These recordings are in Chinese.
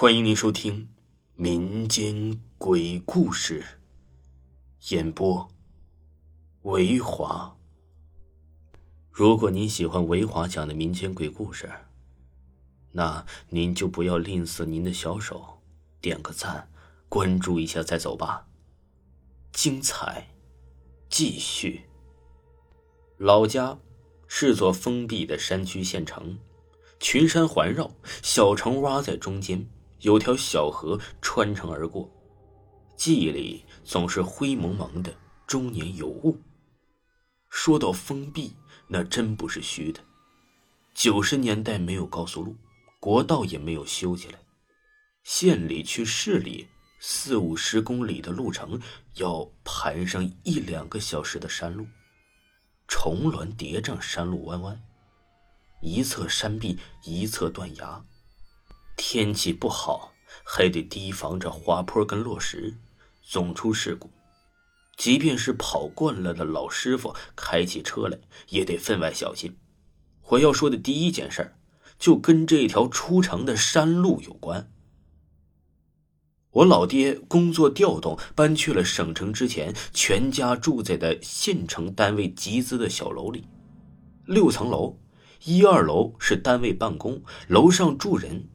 欢迎您收听民间鬼故事演播。维华，如果您喜欢维华讲的民间鬼故事，那您就不要吝啬您的小手，点个赞，关注一下再走吧。精彩继续。老家是座封闭的山区县城，群山环绕，小城挖在中间。有条小河穿城而过，记忆里总是灰蒙蒙的，终年有雾。说到封闭，那真不是虚的。九十年代没有高速路，国道也没有修起来，县里去市里四五十公里的路程，要盘上一两个小时的山路，重峦叠嶂，山路弯弯，一侧山壁，一侧断崖。天气不好，还得提防着滑坡跟落石，总出事故。即便是跑惯了的老师傅，开起车来也得分外小心。我要说的第一件事就跟这条出城的山路有关。我老爹工作调动，搬去了省城之前，全家住在的县城单位集资的小楼里，六层楼，一二楼是单位办公，楼上住人。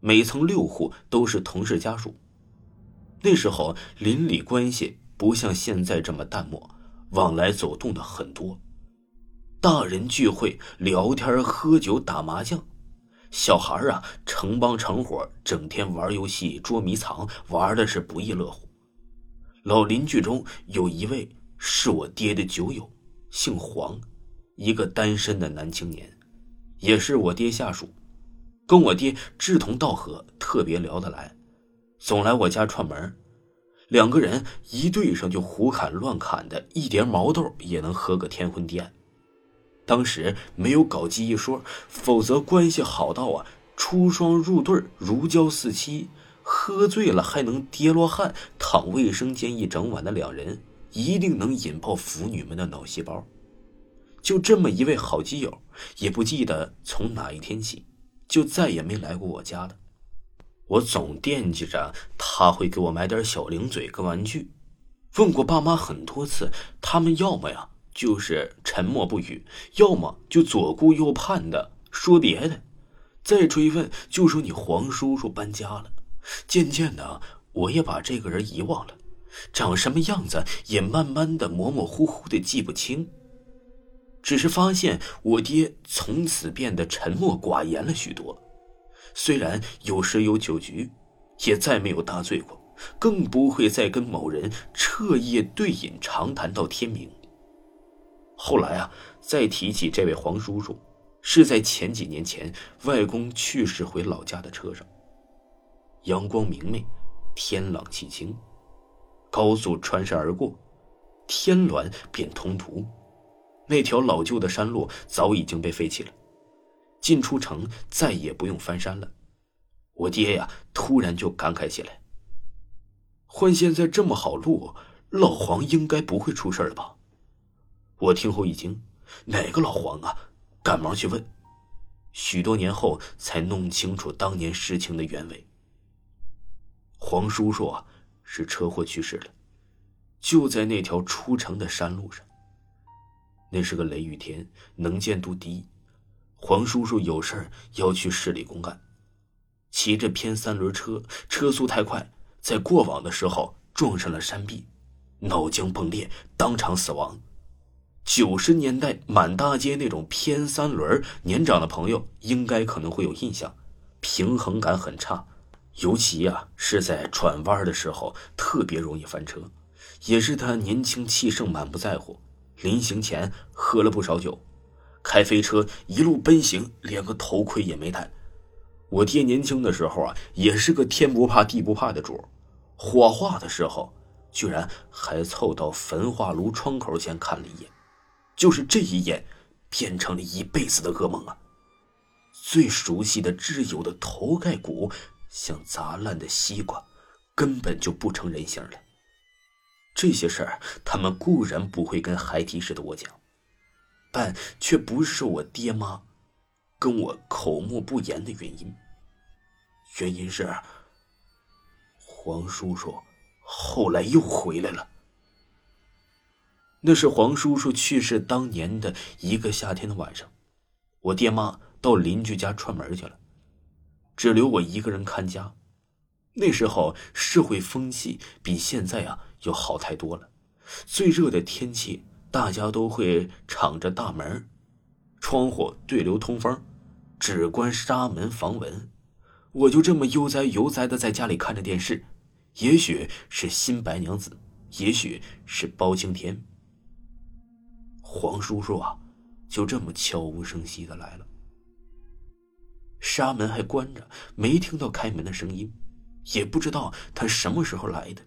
每层六户都是同事家属。那时候邻里关系不像现在这么淡漠，往来走动的很多。大人聚会聊天、喝酒、打麻将，小孩啊成帮成伙，整天玩游戏、捉迷藏，玩的是不亦乐乎。老邻居中有一位是我爹的酒友，姓黄，一个单身的男青年，也是我爹下属。跟我爹志同道合，特别聊得来，总来我家串门。两个人一对上就胡侃乱侃的，一碟毛豆也能喝个天昏地暗。当时没有搞基一说，否则关系好到啊，出双入对，如胶似漆。喝醉了还能跌落汗，躺卫生间一整晚的两人，一定能引爆腐女们的脑细胞。就这么一位好基友，也不记得从哪一天起。就再也没来过我家了。我总惦记着他会给我买点小零嘴跟玩具。问过爸妈很多次，他们要么呀就是沉默不语，要么就左顾右盼的说别的。再追问就说你黄叔叔搬家了。渐渐的，我也把这个人遗忘了，长什么样子也慢慢的模模糊糊的记不清。只是发现我爹从此变得沉默寡言了许多，虽然有时有酒局，也再没有大醉过，更不会再跟某人彻夜对饮长谈到天明。后来啊，再提起这位黄叔叔，是在前几年前外公去世回老家的车上。阳光明媚，天朗气清，高速穿山而过，天峦变通途。那条老旧的山路早已经被废弃了，进出城再也不用翻山了。我爹呀，突然就感慨起来：“换现在这么好路，老黄应该不会出事了吧？”我听后一惊：“哪个老黄啊？”赶忙去问。许多年后才弄清楚当年事情的原委。黄叔叔啊，是车祸去世了，就在那条出城的山路上。那是个雷雨天，能见度低。黄叔叔有事儿要去市里公干，骑着偏三轮车，车速太快，在过往的时候撞上了山壁，脑浆迸裂，当场死亡。九十年代满大街那种偏三轮，年长的朋友应该可能会有印象，平衡感很差，尤其呀是在转弯的时候特别容易翻车。也是他年轻气盛，满不在乎。临行前喝了不少酒，开飞车一路奔行，连个头盔也没戴。我爹年轻的时候啊，也是个天不怕地不怕的主火化的时候，居然还凑到焚化炉窗口前看了一眼。就是这一眼，变成了一辈子的噩梦啊！最熟悉的挚友的头盖骨，像砸烂的西瓜，根本就不成人形了。这些事儿，他们固然不会跟孩提似的我讲，但却不是我爹妈跟我口沫不言的原因。原因是，黄叔叔后来又回来了。那是黄叔叔去世当年的一个夏天的晚上，我爹妈到邻居家串门去了，只留我一个人看家。那时候社会风气比现在啊就好太多了，最热的天气，大家都会敞着大门，窗户对流通风，只关纱门防蚊。我就这么悠哉悠哉的在家里看着电视，也许是《新白娘子》，也许是包青天。黄叔叔啊，就这么悄无声息的来了。纱门还关着，没听到开门的声音，也不知道他什么时候来的。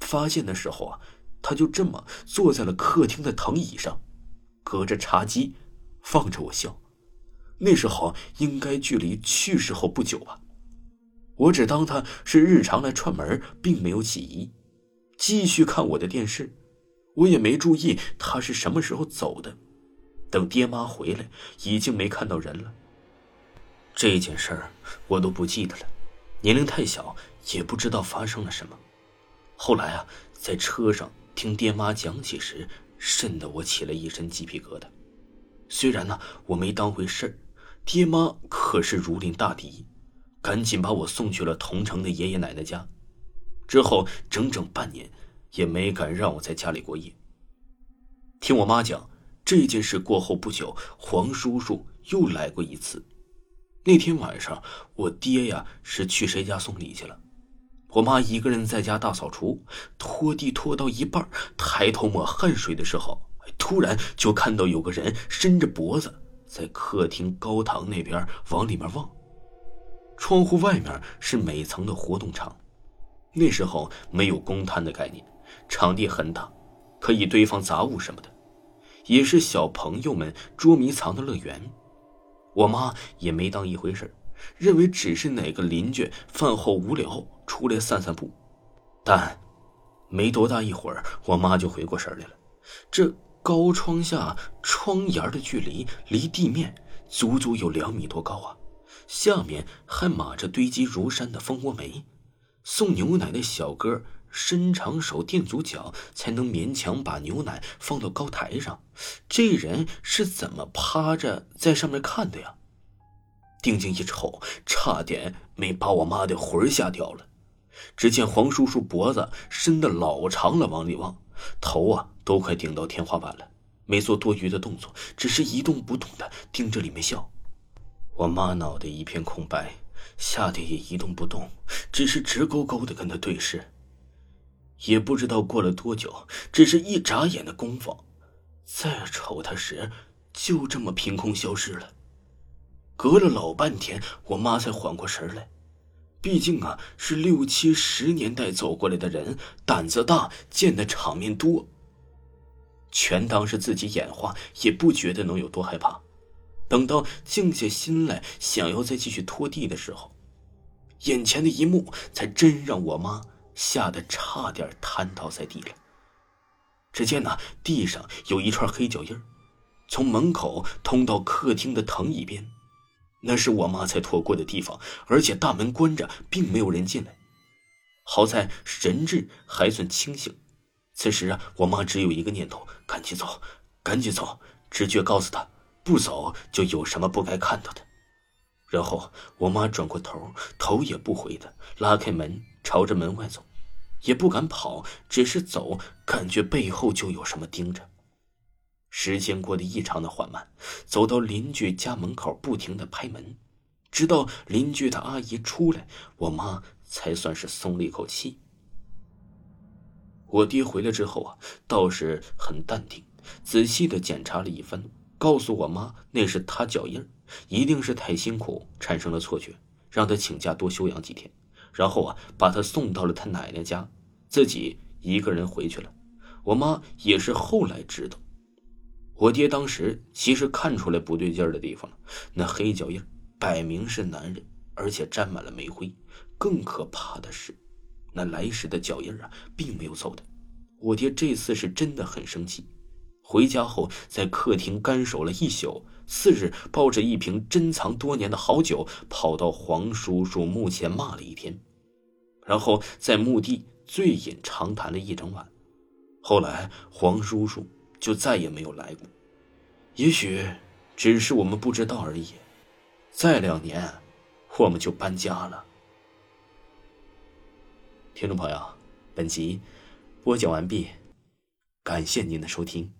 发现的时候啊，他就这么坐在了客厅的藤椅上，隔着茶几，放着我笑。那时候应该距离去世后不久吧。我只当他是日常来串门，并没有起疑，继续看我的电视。我也没注意他是什么时候走的，等爹妈回来，已经没看到人了。这件事儿我都不记得了，年龄太小，也不知道发生了什么。后来啊，在车上听爹妈讲起时，瘆得我起了一身鸡皮疙瘩。虽然呢，我没当回事儿，爹妈可是如临大敌，赶紧把我送去了同城的爷爷奶奶家。之后整整半年。也没敢让我在家里过夜。听我妈讲，这件事过后不久，黄叔叔又来过一次。那天晚上，我爹呀是去谁家送礼去了，我妈一个人在家大扫除，拖地拖到一半，抬头抹汗水的时候，突然就看到有个人伸着脖子在客厅高堂那边往里面望。窗户外面是每层的活动场，那时候没有公摊的概念。场地很大，可以堆放杂物什么的，也是小朋友们捉迷藏的乐园。我妈也没当一回事认为只是哪个邻居饭后无聊出来散散步。但没多大一会儿，我妈就回过神来了。这高窗下窗沿的距离离地面足足有两米多高啊，下面还码着堆积如山的蜂窝煤。送牛奶的小哥。伸长手垫足脚，才能勉强把牛奶放到高台上。这人是怎么趴着在上面看的呀？定睛一瞅，差点没把我妈的魂吓掉了。只见黄叔叔脖子伸得老长了，往里望，头啊都快顶到天花板了，没做多余的动作，只是一动不动的盯着里面笑。我妈脑袋一片空白，吓得也一动不动，只是直勾勾的跟他对视。也不知道过了多久，只是一眨眼的功夫，再瞅他时，就这么凭空消失了。隔了老半天，我妈才缓过神来。毕竟啊，是六七十年代走过来的人，胆子大，见的场面多。全当是自己眼花，也不觉得能有多害怕。等到静下心来，想要再继续拖地的时候，眼前的一幕才真让我妈。吓得差点瘫倒在地了。只见那地上有一串黑脚印从门口通到客厅的藤椅边，那是我妈才拖过的地方，而且大门关着，并没有人进来。好在神志还算清醒，此时啊，我妈只有一个念头：赶紧走，赶紧走。直觉告诉她，不走就有什么不该看到的。然后我妈转过头，头也不回的拉开门，朝着门外走。也不敢跑，只是走，感觉背后就有什么盯着。时间过得异常的缓慢，走到邻居家门口，不停的拍门，直到邻居的阿姨出来，我妈才算是松了一口气。我爹回来之后啊，倒是很淡定，仔细的检查了一番，告诉我妈那是他脚印一定是太辛苦产生了错觉，让他请假多休养几天。然后啊，把他送到了他奶奶家，自己一个人回去了。我妈也是后来知道，我爹当时其实看出来不对劲儿的地方了。那黑脚印摆明是男人，而且沾满了煤灰。更可怕的是，那来时的脚印啊，并没有走的。我爹这次是真的很生气，回家后在客厅干守了一宿。次日，抱着一瓶珍藏多年的好酒，跑到黄叔叔墓前骂了一天。然后在墓地醉饮长谈了一整晚。后来黄叔叔就再也没有来过，也许只是我们不知道而已。再两年，我们就搬家了。听众朋友，本集播讲完毕，感谢您的收听。